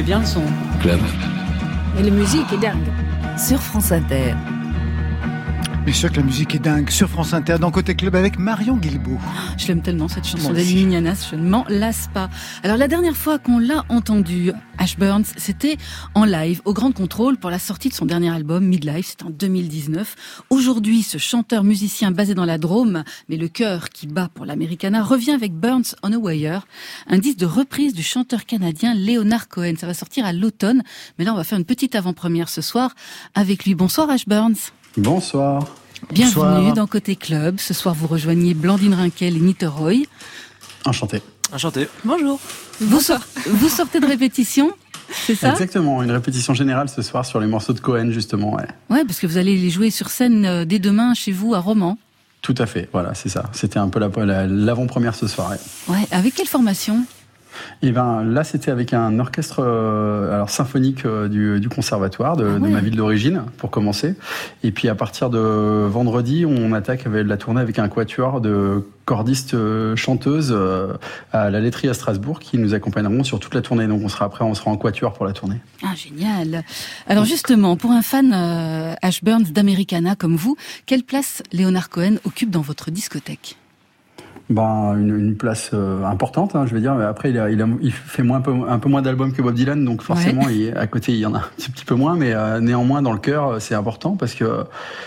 Bien le son. Club. Et la musique est dingue. Sur France Inter. Bien sûr que la musique est dingue sur France Inter dans Côté Club avec Marion Guilbault. Je l'aime tellement cette chanson d'Ali je ne m'en lasse pas. Alors la dernière fois qu'on l'a entendu, Ash Burns, c'était en live au Grand Contrôle pour la sortie de son dernier album Midlife, c'était en 2019. Aujourd'hui, ce chanteur musicien basé dans la Drôme, mais le cœur qui bat pour l'Americana, revient avec Burns on a Wire, un disque de reprise du chanteur canadien Leonard Cohen. Ça va sortir à l'automne, mais là on va faire une petite avant-première ce soir avec lui. Bonsoir Ash Burns. Bonsoir. Bienvenue dans Côté Club. Ce soir, vous rejoignez Blandine Rinkel et Nita Roy. Enchanté. Enchanté. Bonjour. Vous, vous sortez de répétition c'est ça? Exactement, une répétition générale ce soir sur les morceaux de Cohen, justement. Ouais, ouais parce que vous allez les jouer sur scène euh, dès demain chez vous à Romans. Tout à fait, voilà, c'est ça. C'était un peu l'avant-première ce soir. Ouais, avec quelle formation? Et eh ben là, c'était avec un orchestre euh, alors symphonique euh, du, du, conservatoire de, ah de ma ville d'origine pour commencer. Et puis à partir de vendredi, on attaque avec la tournée avec un quatuor de cordistes euh, chanteuses à la laiterie à Strasbourg qui nous accompagneront sur toute la tournée. Donc on sera après, on sera en quatuor pour la tournée. Ah génial. Alors justement, pour un fan Ash Burns d'Americana comme vous, quelle place Leonard Cohen occupe dans votre discothèque? Ben, une, une place euh, importante, hein, je veux dire. Après, il, a, il, a, il fait moins, un, peu, un peu moins d'albums que Bob Dylan, donc forcément, il, à côté, il y en a un petit, petit peu moins, mais euh, néanmoins, dans le cœur, euh, c'est important parce que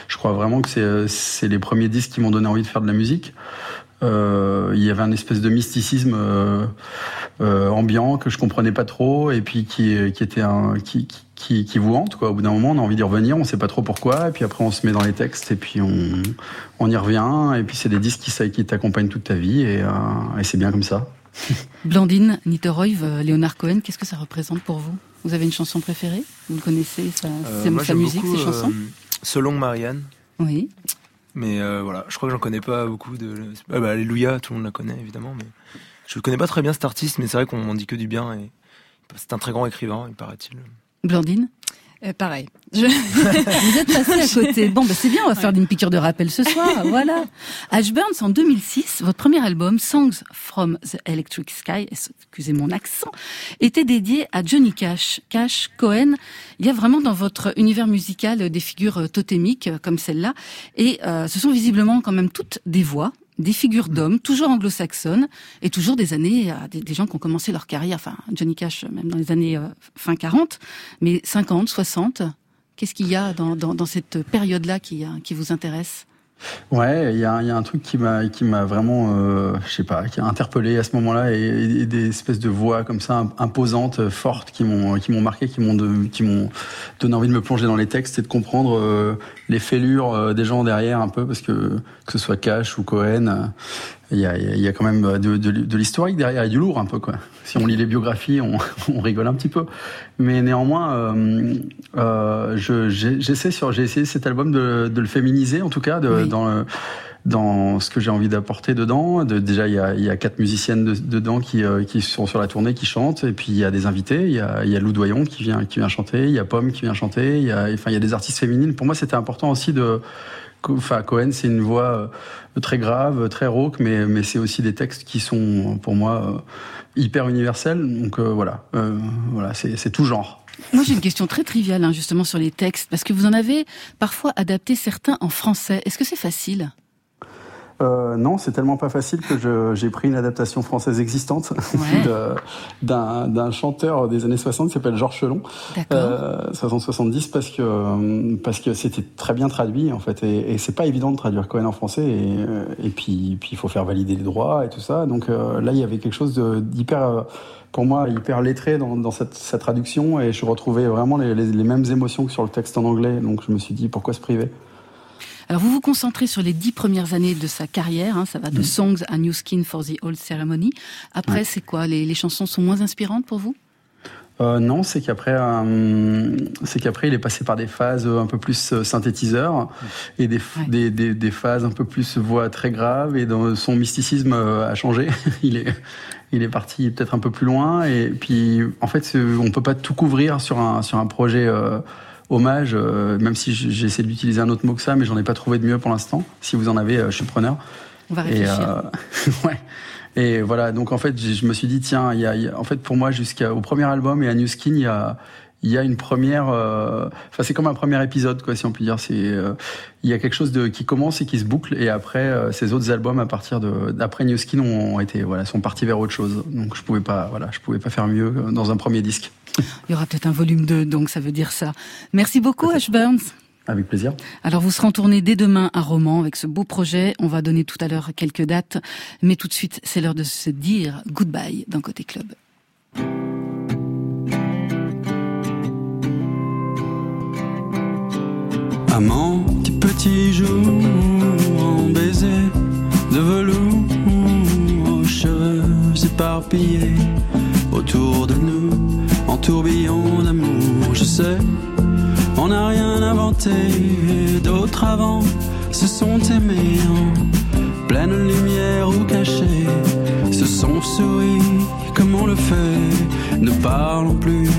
je crois vraiment que c'est les premiers disques qui m'ont donné envie de faire de la musique. Euh, il y avait un espèce de mysticisme euh, euh, ambiant que je comprenais pas trop et puis qui, qui était un qui, qui, qui vous hante quoi. Au bout d'un moment, on a envie d'y revenir, on sait pas trop pourquoi et puis après on se met dans les textes et puis on, on y revient et puis c'est des disques qui, qui t'accompagnent toute ta vie et, euh, et c'est bien comme ça. Blandine Nitoroy, Léonard Cohen, qu'est-ce que ça représente pour vous? Vous avez une chanson préférée? Vous connaissez sa, sa musique, ses chansons? Selon Marianne. Oui. Mais euh, voilà, je crois que j'en connais pas beaucoup de. Ah bah, Alléluia, tout le monde la connaît évidemment, mais je connais pas très bien cet artiste, mais c'est vrai qu'on m'en dit que du bien et c'est un très grand écrivain, il paraît-il. Blandine euh, pareil. Je... Vous êtes passé à côté. Bon, bah c'est bien, on va faire une piqûre de rappel ce soir. Voilà. Ash Burns, en 2006, votre premier album, Songs from the Electric Sky, excusez mon accent, était dédié à Johnny Cash. Cash, Cohen, il y a vraiment dans votre univers musical des figures totémiques comme celle-là. Et euh, ce sont visiblement quand même toutes des voix, des figures d'hommes, toujours anglo-saxonnes, et toujours des années, euh, des, gens qui ont commencé leur carrière, enfin Johnny Cash même dans les années euh, fin 40, mais 50, 60. Qu'est-ce qu'il y a dans, cette période-là euh, qui vous intéresse? Ouais, il y a, y a, un truc qui m'a qui m'a vraiment, euh, je sais pas, qui a interpellé à ce moment-là et, des espèces de voix comme ça imposantes, fortes, qui m'ont qui m'ont marqué, qui m'ont qui m'ont donné envie de me plonger dans les textes et de comprendre euh, les fêlures euh, des gens derrière un peu, parce que que ce soit Cash ou Cohen, il y a, il y a quand même de, de, de l'historique derrière et du lourd un peu quoi. Si on lit les biographies, on, on rigole un petit peu, mais néanmoins, euh, euh, j'essaie sur j'ai essayé cet album de, de, le féminiser en tout cas de, dans le, dans ce que j'ai envie d'apporter dedans. De, déjà, il y a, il y a quatre musiciennes de, dedans qui, euh, qui sont sur la tournée, qui chantent, et puis il y a des invités. Il y a, il y a Lou Doyon qui vient, qui vient chanter. Il y a Pomme qui vient chanter. Il y a, enfin, il y a des artistes féminines. Pour moi, c'était important aussi de Enfin, Cohen, c'est une voix euh, très grave, très rauque, mais, mais c'est aussi des textes qui sont, pour moi, euh, hyper universels. Donc euh, voilà, voilà c'est tout genre. Moi, j'ai une question très triviale, hein, justement, sur les textes, parce que vous en avez parfois adapté certains en français. Est-ce que c'est facile? Euh, non, c'est tellement pas facile que j'ai pris une adaptation française existante d'un chanteur des années 60 qui s'appelle Georges Chelon, euh, 60-70 parce que parce que c'était très bien traduit en fait. Et, et c'est pas évident de traduire Cohen en français et, euh, et puis puis il faut faire valider les droits et tout ça. Donc euh, là il y avait quelque chose d'hyper euh, pour moi hyper lettré dans, dans cette, cette, traduction. Et je retrouvais vraiment les, les, les mêmes émotions que sur le texte en anglais. Donc je me suis dit pourquoi se priver? Alors vous vous concentrez sur les dix premières années de sa carrière, hein, ça va de Songs à New Skin for the Old Ceremony. Après, c'est quoi les, les, chansons sont moins inspirantes pour vous? Euh, non, c'est qu'après, euh, c'est qu'après, il est passé par des phases un peu plus euh, synthétiseur et des, des, des, des, phases un peu plus voix très graves et dans son mysticisme euh, a changé. il est, il est parti peut-être un peu plus loin et puis, en fait, on peut pas tout couvrir sur un sur un projet. Euh, hommage, euh, même si j'ai essayé d'utiliser un autre mot que ça, mais j'en ai pas trouvé de mieux pour l'instant. Si vous en avez, euh, je suis preneur. On va réfléchir. Et, euh, ouais. Et voilà, donc en fait, je me suis dit, tiens, il y a, en fait, pour moi, jusqu'au premier album et à New Skin, il y a, il y a une première, enfin c'est comme un premier épisode quoi, si on peut dire. C'est il y a quelque chose de qui commence et qui se boucle, et après ces autres albums à partir de d'après New Skin ont été voilà sont partis vers autre chose. Donc je pouvais pas voilà je pouvais pas faire mieux dans un premier disque. Il y aura peut-être un volume 2, donc ça veut dire ça. Merci beaucoup, Ash Burns. Avec plaisir. Alors vous serez en tournée dès demain à Romans avec ce beau projet. On va donner tout à l'heure quelques dates, mais tout de suite c'est l'heure de se dire goodbye dans Côté Club. Amant, petit petit jour en baiser de velours aux cheveux éparpillés autour de nous en tourbillon d'amour. Je sais on n'a rien inventé, d'autres avant se sont aimés en pleine lumière ou cachés, se sont souris comme on le fait. Ne parlons plus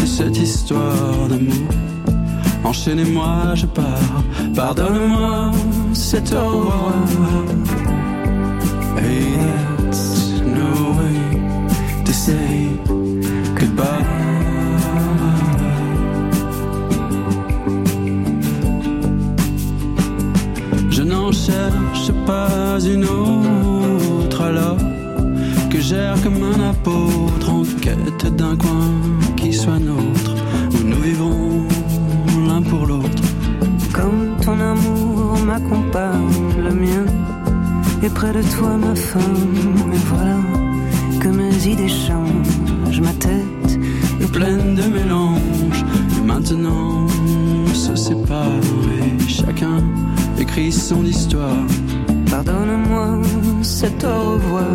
de cette histoire d'amour. Enchaînez-moi, je pars. Pardonne-moi, au revoir. Hey, that's no way to say goodbye. cherche pas une autre alors que j'erre comme un apôtre en quête d'un coin qui soit nôtre où nous vivrons pour l'autre. Comme ton amour m'accompagne, le mien est près de toi ma femme. Et voilà que mes idées changent, ma tête est pleine de mélange. Et maintenant se sépare et chacun écrit son histoire. Pardonne-moi, c'est au revoir.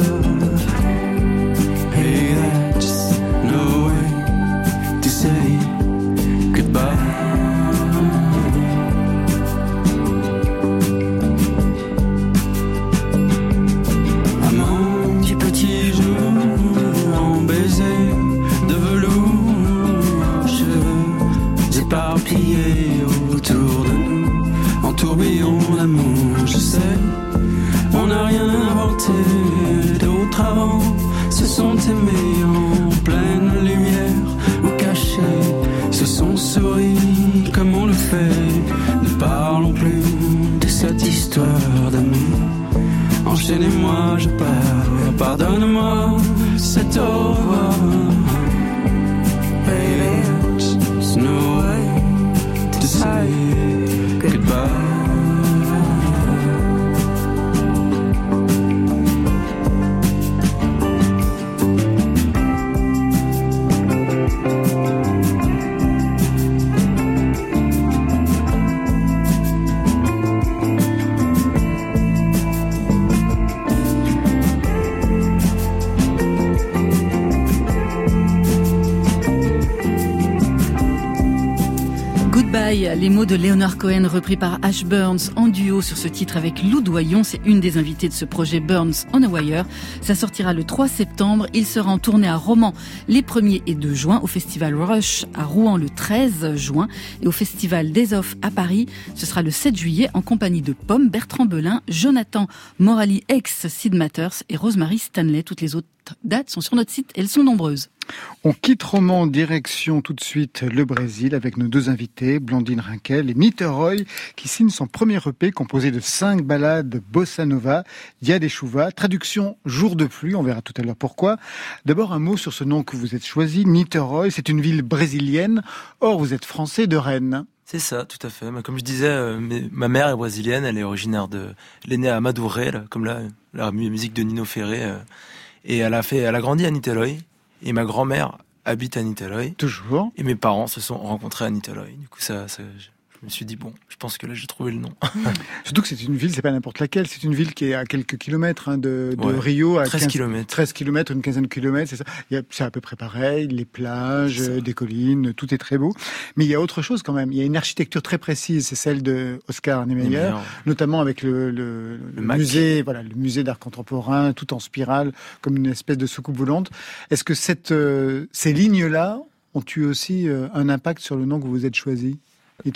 De Leonard Cohen repris par Ash Burns en duo sur ce titre avec Lou Doyon. C'est une des invitées de ce projet Burns on a Wire. Ça sortira le 3 septembre. Il sera en tournée à Romans les 1er et 2 juin, au festival Rush à Rouen le 13 juin et au festival Des Off à Paris. Ce sera le 7 juillet en compagnie de Pomme, Bertrand Belin, Jonathan Morali ex Sid Matters et Rosemary Stanley. Toutes les autres dates sont sur notre site. Elles sont nombreuses. On quitte Roman direction tout de suite le Brésil avec nos deux invités, Blandine Rinkel et Nita Roy, qui signent son premier EP composé de cinq ballades bossa nova, Chuva, traduction jour de pluie, on verra tout à l'heure pourquoi. D'abord un mot sur ce nom que vous êtes choisi, Niterói, c'est une ville brésilienne, or vous êtes français de Rennes. C'est ça, tout à fait. Comme je disais, euh, ma mère est brésilienne, elle est originaire de, elle née à Madureira, comme la, la musique de Nino Ferré, euh, et elle a fait, elle a grandi à Niterói. Et ma grand-mère habite à Niterói. Toujours. Et mes parents se sont rencontrés à Niterói. Du coup, ça, ça me suis dit bon, je pense que là j'ai trouvé le nom. Surtout que c'est une ville, c'est pas n'importe laquelle, c'est une ville qui est à quelques kilomètres hein, de, de Rio, à 13 km. 13 km, une quinzaine de kilomètres, c'est ça. C'est à peu près pareil, les plages, des collines, tout est très beau. Mais il y a autre chose quand même. Il y a une architecture très précise, c'est celle de Oscar Niemeyer, notamment avec le, le, le, musée, voilà, le musée d'art contemporain, tout en spirale, comme une espèce de soucoupe volante. Est-ce que cette, euh, ces lignes-là ont eu aussi euh, un impact sur le nom que vous vous êtes choisi?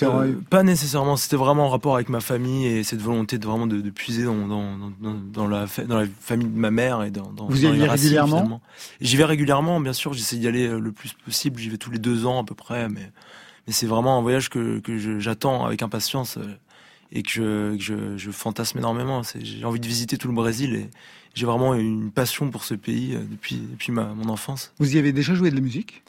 Euh, pas nécessairement. C'était vraiment en rapport avec ma famille et cette volonté de vraiment de, puiser dans, dans, dans, la, dans la famille de ma mère et dans, Vous y allez régulièrement J'y vais régulièrement, bien sûr. J'essaie d'y aller euh, le plus possible. J'y vais tous les deux ans à peu près, mais, mais c'est vraiment un voyage que, que j'attends avec impatience euh, et que je, que je, je fantasme énormément. J'ai envie de visiter tout le Brésil et j'ai vraiment une passion pour ce pays depuis, depuis ma, mon enfance. Vous y avez déjà joué de la musique?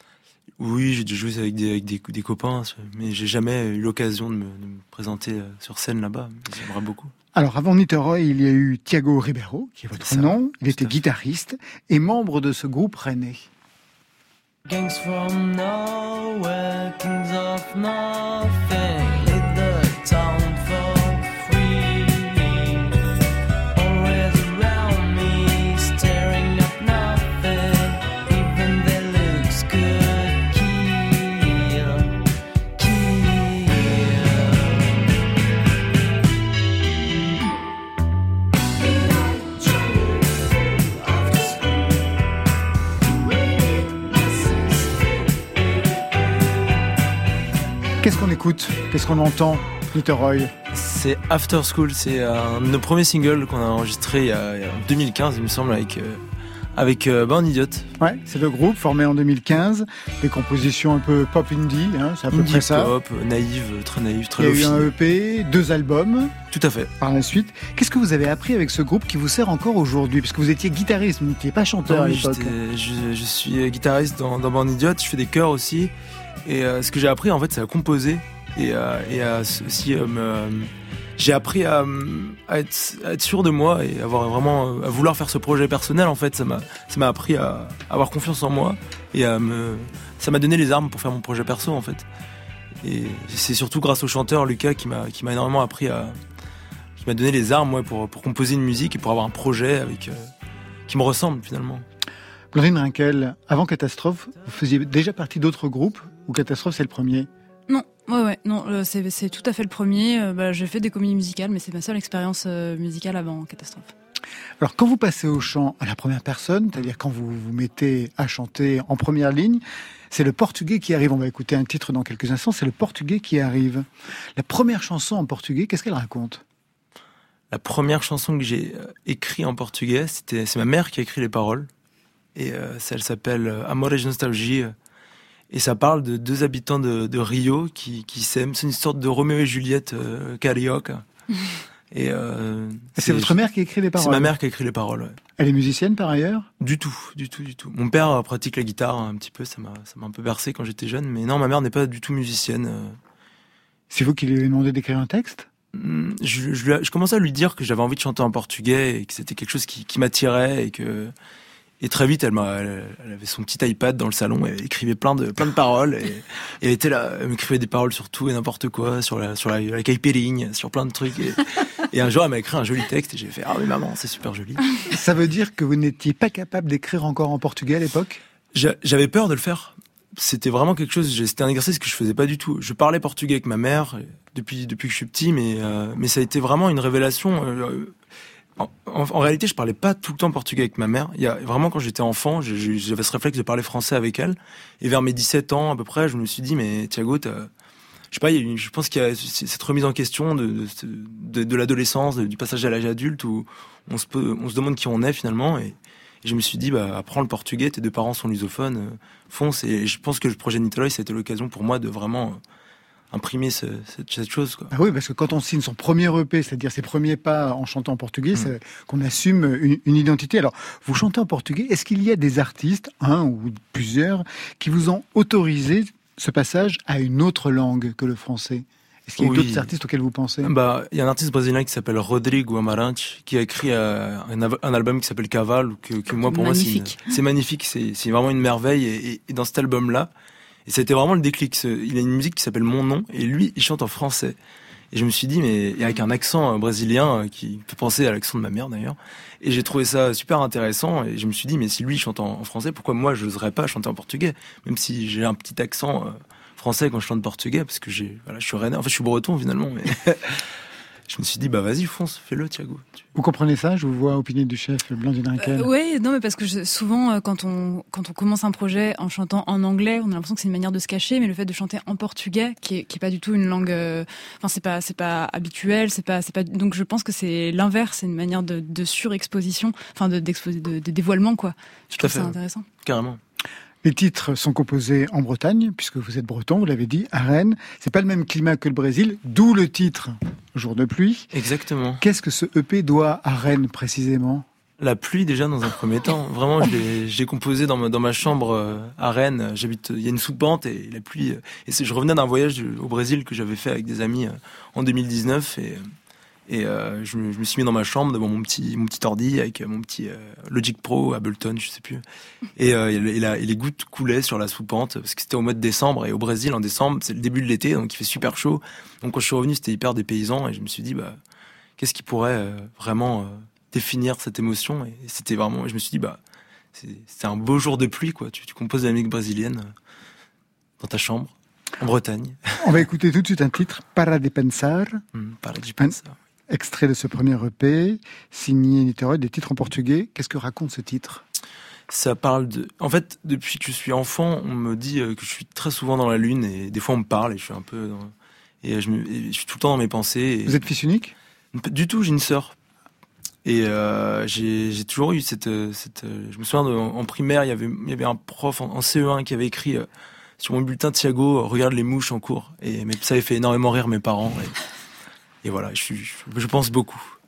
Oui, j'ai joué avec des, avec des, des copains, mais j'ai jamais eu l'occasion de, de me, présenter euh, sur scène là-bas. J'aimerais beaucoup. Alors, avant Niterói, il y a eu Thiago Ribeiro, qui est votre nom. Il était guitariste et membre de ce groupe rennais. Gangs from nowhere, kings of nothing. Qu'est-ce qu'on écoute Qu'est-ce qu'on entend, Roy C'est After School, c'est un de nos premiers singles qu'on a enregistré a, 2015, il me semble, avec euh, avec euh, Born Idiot. Ouais, c'est le groupe formé en 2015, des compositions un peu pop indie, hein, c'est à peu près ça. pop, naïve, très naïve, très Il y a eu un EP, deux albums. Tout à fait. Par la suite, qu'est-ce que vous avez appris avec ce groupe qui vous sert encore aujourd'hui? Parce que vous étiez guitariste, vous n'étiez pas chanteur à l'époque. Je, je, suis guitariste dans, dans Born Idiot, je fais des chœurs aussi. Et euh, ce que j'ai appris, en fait, c'est à composer. Et, euh, à aussi euh, j'ai appris à, à, être, sûr de moi et avoir vraiment à vouloir faire ce projet personnel en fait ça m'a appris à avoir confiance en moi et à me ça m'a donné les armes pour faire mon projet perso en fait. Et c'est surtout grâce au chanteur Lucas qui m'a qui m'a énormément appris à qui m'a donné les armes ouais, pour pour composer une musique et pour avoir un projet avec qui me ressemble finalement. Blandine Rinkel, avant Catastrophe, vous faisiez déjà partie d'autres groupes ou Catastrophe c'est le premier? Non, ouais, ouais, non, euh, c'est tout à fait le premier. Euh, bah, j'ai fait des comédies musicales, mais c'est ma seule expérience euh, musicale avant Catastrophe. Alors quand vous passez au chant à la première personne, c'est-à-dire quand vous vous mettez à chanter en première ligne, c'est le portugais qui arrive. On va écouter un titre dans quelques instants. C'est le portugais qui arrive. La première chanson en portugais, qu'est-ce qu'elle raconte? La première chanson que j'ai écrite en portugais, c'était c'est ma mère qui a écrit les paroles. Et euh, elle s'appelle Amor et Nostalgie. Et ça parle de deux habitants de, de Rio qui, qui s'aiment. C'est une sorte de Roméo et Juliette euh, carioca. Et euh, c'est votre mère qui écrit les paroles. C'est ma mère qui écrit les paroles. Ouais. Elle est musicienne par ailleurs? Du tout, du tout, du tout. Mon père pratique la guitare un petit peu, ça m'a, ça m'a un peu bercé quand j'étais jeune, mais non, ma mère n'est pas du tout musicienne. C'est vous qui lui avez demandé d'écrire un texte? Hmm, je, je, je, commençais à lui dire que j'avais envie de chanter en portugais et que c'était quelque chose qui, qui m'attirait et que et très vite, elle, m'a, elle, avait son petit iPad dans le salon et elle écrivait plein de, plein de paroles. Et, elle était là, elle m'écrivait des paroles sur tout et n'importe quoi, sur la, sur la, la caipirinha, sur plein de trucs. Et, et un jour, elle m'a écrit un joli texte et j'ai fait, ah oui, maman, c'est super joli. Ça veut dire que vous n'étiez pas capable d'écrire encore en portugais à l'époque? J'avais peur de le faire. C'était vraiment quelque chose, c'était un exercice que je faisais pas du tout. Je parlais portugais avec ma mère depuis, depuis que je suis petit, mais, euh, mais ça a été vraiment une révélation. Euh, en, réalité, je parlais pas tout le temps portugais avec ma mère. Il y a vraiment quand j'étais enfant, j'avais ce réflexe de parler français avec elle. Et vers mes 17 ans à peu près, je me suis dit mais Thiago, je sais pas, je pense qu'il y a cette remise en question de, l'adolescence, du passage à l'âge adulte où on se, demande qui on est finalement. Et, je me suis dit, bah, apprends le portugais, tes deux parents sont lusophones, euh, fonce. Et je pense que le projet Nitoloy, a l'occasion pour moi de vraiment imprimer cette, cette, chose. Quoi. Ah oui, parce que quand on signe son premier EP, c'est-à-dire ses premiers pas en chantant en portugais, mm. c'est qu'on assume une, identité. Alors, vous chantez en portugais, est-ce qu'il y a des artistes, un ou plusieurs, qui vous ont autorisé ce passage à une autre langue que le français? Est-ce qu'il y a d'autres artistes auxquels vous pensez? Bah, il y a un artiste brésilien qui s'appelle Rodrigo Amarante qui a écrit euh, un, album qui s'appelle Caval, que, que moi pour moi c'est magnifique, c'est vraiment une merveille. Et, et dans cet album-là, et c'était vraiment le déclic. Il a une musique qui s'appelle Mon nom et lui, il chante en français. Et je me suis dit, mais avec un accent euh, brésilien euh, qui peut penser à l'accent de ma mère d'ailleurs. Et j'ai trouvé ça super intéressant. Et je me suis dit, mais si lui chante en, français, pourquoi moi je n'oserais pas chanter en portugais? Même si j'ai un petit accent euh, français quand je chante portugais, parce que j'ai, voilà, je suis rennais. En fait, je suis breton finalement. Mais je me suis dit, bah vas-y, fonce, fais-le, Thiago. Vous comprenez ça Je vous vois opinion du chef, Blandine Rinkel. Euh, oui, non, mais parce que souvent, euh, quand on, quand on commence un projet en chantant en anglais, on a l'impression que c'est une manière de se cacher, mais le fait de chanter en portugais, qui est, qui est pas du tout une langue, euh, enfin, c'est pas, c'est pas habituel, c'est pas, c'est pas, donc je pense que c'est l'inverse, c'est une manière de, de surexposition, enfin, de, d'exposer, de, de, dévoilement, quoi. Je trouve ça intéressant. Carrément. Les titres sont composés en Bretagne, puisque vous êtes breton, vous l'avez dit, à Rennes. C'est pas le même climat que le Brésil, d'où le titre Jour de pluie. Exactement. Qu'est-ce que ce EP doit à Rennes précisément? La pluie déjà dans un premier temps. Vraiment, j'ai composé dans ma, dans ma chambre euh, à Rennes. J'habite, il y a une sous-pente et la pluie. Euh, et je revenais d'un voyage au Brésil que j'avais fait avec des amis euh, en 2019 et et euh, je, me, je, me, suis mis dans ma chambre devant mon petit, mon petit ordi avec mon petit euh, Logic Pro, Ableton, je sais plus. Et, euh, et, les gouttes coulaient sur la sous-pente parce que c'était au mois de décembre. Et au Brésil, en décembre, c'est le début de l'été, donc il fait super chaud. Donc quand je suis revenu, c'était hyper dépaysant. Et je me suis dit, bah, qu'est-ce qui pourrait vraiment définir cette émotion? Et c'était vraiment, je me suis dit, bah, c'est un beau jour de pluie, quoi. Tu, tu composes de la musique brésilienne dans ta chambre. En Bretagne. On va écouter tout de suite un titre, Para de Pensar. Mm, para de Pensar. Extrait de ce premier EP, signé Niteroi, des titres en portugais. Qu'est-ce que raconte ce titre? Ça parle de. En fait, depuis que je suis enfant, on me dit euh, que je suis très souvent dans la lune et des fois on me parle et je suis un peu. Dans... Et, je, me... je, suis tout le temps dans mes pensées. Vous êtes fils unique? Du tout, j'ai une sœur. Et euh, j'ai toujours eu cette, cette. Je me souviens de, en primaire, il y avait, il y avait un prof en, CE1 qui avait écrit euh, sur mon bulletin Thiago, regarde les mouches en cours. Et mais ça avait fait énormément rire mes parents. Et... Voilà, je pense beaucoup.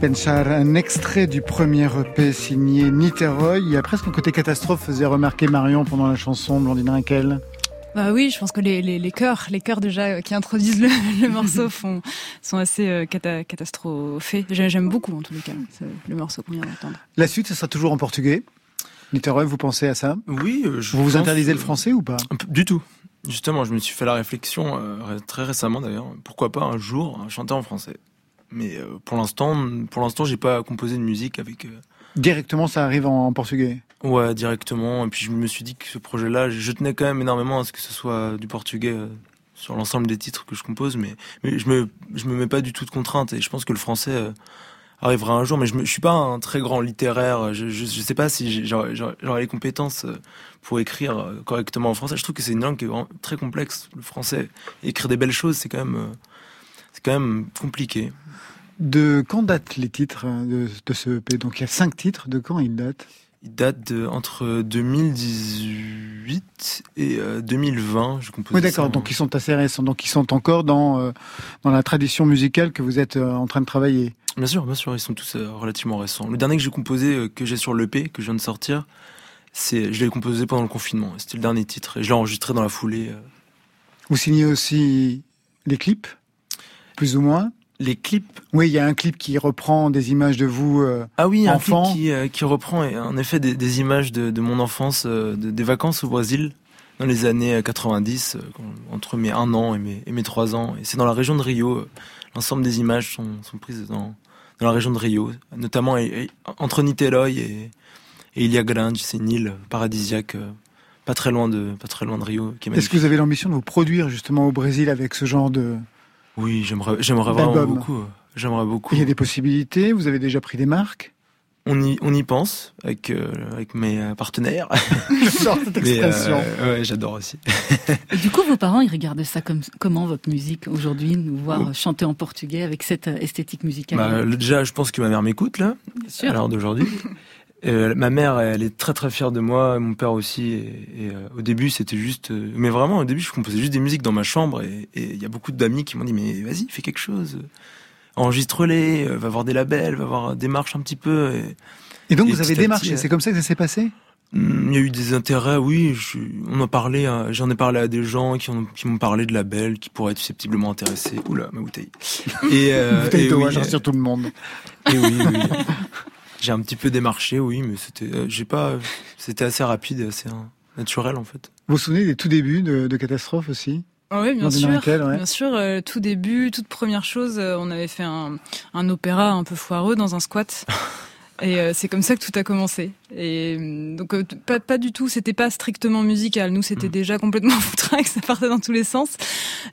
Pensar, un extrait du premier EP signé Niteroy. Il y a presque un côté catastrophe, faisait remarquer Marion pendant la chanson Blondine Rinkel. Bah oui, je pense que les, les, les chœurs, les chœurs déjà euh, qui introduisent le, le morceau font, sont assez euh, catastrophés. J'aime beaucoup en tous les cas le morceau qu'on vient d'entendre. La suite, ce sera toujours en portugais. Niteroy, vous pensez à ça? Oui. Euh, je vous vous interdisez le français ou pas? Du tout. Justement, je me suis fait la réflexion euh, très récemment d'ailleurs. Pourquoi pas un jour chanter en français? Mais euh, pour l'instant, pour l'instant, j'ai pas composé de musique avec. Euh, directement, ça arrive en, portugais. Ouais, directement. Et puis je me suis dit que ce projet-là, je tenais quand même énormément à ce que ce soit du portugais sur l'ensemble des titres que je compose, mais, mais je me je me mets pas du tout de contraintes et je pense que le français arrivera un jour, mais je, ne suis pas un très grand littéraire. Je, je, sais pas si j'aurai les compétences euh, pour écrire euh, correctement en français. Je trouve que c'est une langue qui est très complexe. Le français, écrire des belles choses, c'est quand même, euh, c'est quand même compliqué. De quand datent les titres de, de ce EP Donc il y a cinq titres. De quand ils datent? Il date de, entre 2018 et 2020. Je compose oui, d'accord. Donc ils sont assez récents. Donc ils sont encore dans dans la tradition musicale que vous êtes en train de travailler. Bien sûr, bien sûr, ils sont tous euh, relativement récents. Le dernier que j'ai composé, euh, que j'ai sur l'EP, que je viens de sortir, c'est, je l'ai composé pendant le confinement. C'était le dernier titre et je l'ai enregistré dans la foulée. Euh. Vous signez aussi les clips, plus ou moins les clips. Oui, il y a un clip qui reprend des images de vous ah oui, enfant. un clip qui, reprend en effet des, images de, mon enfance, des vacances au Brésil dans les années 90, entre mes 1 an et mes, et mes 3 ans. Et c'est dans la région de Rio. L'ensemble des images sont, sont prises dans, dans la région de Rio, notamment entre Niterói et, et Ilha Grande, c'est une île paradisiaque euh, pas très loin de, pas très loin de Rio. Est-ce que vous avez l'ambition de vous produire justement au Brésil avec ce genre de... Oui, j'aimerais, j'aimerais vraiment beaucoup. J'aimerais beaucoup. Il y a des possibilités, vous avez déjà pris des marques? On y, on y pense avec, euh, avec mes euh, partenaires. J'adore cette expression. ouais, j'adore aussi. du coup, vos parents, ils regardent ça comme, comment votre musique aujourd'hui, nous voir oh. chanter en portugais avec cette esthétique musicale? Bah, Déjà, je pense que ma mère m'écoute là, à l'heure d'aujourd'hui. ma mère, elle est très très fière de moi, mon père aussi. Et, au début, c'était juste, mais vraiment, au début, je composais juste des musiques dans ma chambre. Et il y a beaucoup d'amis qui m'ont dit, mais vas-y, fais quelque chose enregistre-les, euh, va voir des labels, va voir des marches un petit peu. Et, donc vous avez démarché, c'est comme ça que ça s'est passé? il y a eu des intérêts, oui. on a parlé, euh, j'en ai parlé à des gens qui, ont, qui m'ont parlé de labels qui pourraient être susceptiblement intéressés. Oula, ma bouteille. Et, euh, bouteille et oui, sur tout le monde. Et oui, oui. j'ai un petit peu démarché, oui, mais c'était, euh, j'ai pas, c'était assez rapide et assez naturel en fait. Vous vous souvenez des tout débuts de, de Catastrophe aussi? Ah oui, bien sûr. Bien sûr, euh, tout début, toute première chose, euh, on avait fait un, un opéra un peu foireux dans un squat. Et euh, c'est comme ça que tout a commencé. Et euh, donc euh, pas, pas du tout, c'était pas strictement musical. Nous, c'était mm. déjà complètement foutraque, ça partait dans tous les sens.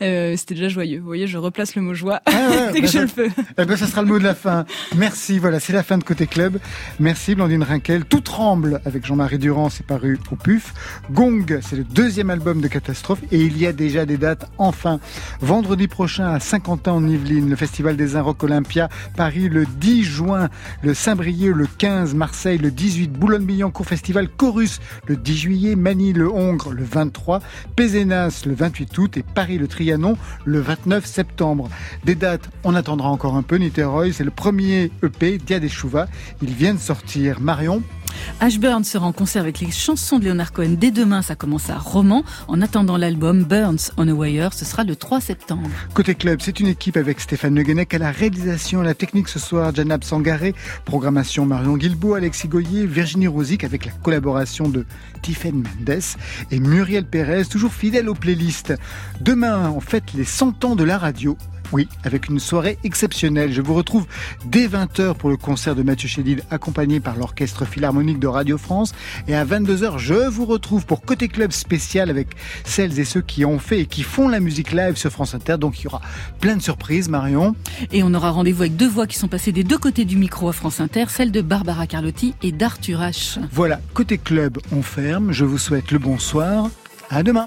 Euh, c'était déjà joyeux. Vous voyez, je replace le mot joie ah dès que bah je le peux. Eh ben, ça sera le mot de la fin. Merci. Voilà, c'est la fin de côté club. Merci Blandine Rinkel. Tout tremble avec Jean-Marie Durand, c'est paru au PUF. Gong, c'est le deuxième album de Catastrophe et il y a déjà des dates. Enfin, vendredi prochain à Saint-Quentin en Yvelines, le Festival des Inrocks Olympia, Paris le 10 juin, le Saint-Brieuc le 15, Marseille le 18, Boulogne-Billancourt Festival Chorus le 10 juillet, Manille le Hongre le 23, Pézenas le 28 août et Paris le Trianon le 29 septembre. Des dates, on attendra encore un peu. Niterói, c'est le premier EP Dia des Chouva. Il vient de sortir. Marion? Ashburn sera en concert avec les chansons de Leonard Cohen dès demain. Ça commence à Roman. En attendant l'album Burns on a Wire, ce sera le 3 septembre. Côté club, c'est une équipe avec Stéphane Le à la réalisation, la technique ce soir, Janab Sangaré, programmation Marion Guilbault, Alexis Goyer, Virginie Rosic avec la collaboration de Tiffen Mendes et Muriel Pérez, toujours fidèle aux playlists. Demain, on fête les 100 ans de la radio. Oui, avec une soirée exceptionnelle. Je vous retrouve dès 20h pour le concert de Mathieu Chédid accompagné par l'Orchestre Philharmonique de Radio France. Et à 22h, je vous retrouve pour Côté Club spécial avec celles et ceux qui ont fait et qui font la musique live sur France Inter. Donc il y aura plein de surprises, Marion. Et on aura rendez-vous avec deux voix qui sont passées des deux côtés du micro à France Inter, celle de Barbara Carlotti et d'Arthur H. Voilà, Côté Club, on ferme. Je vous souhaite le bonsoir. À demain.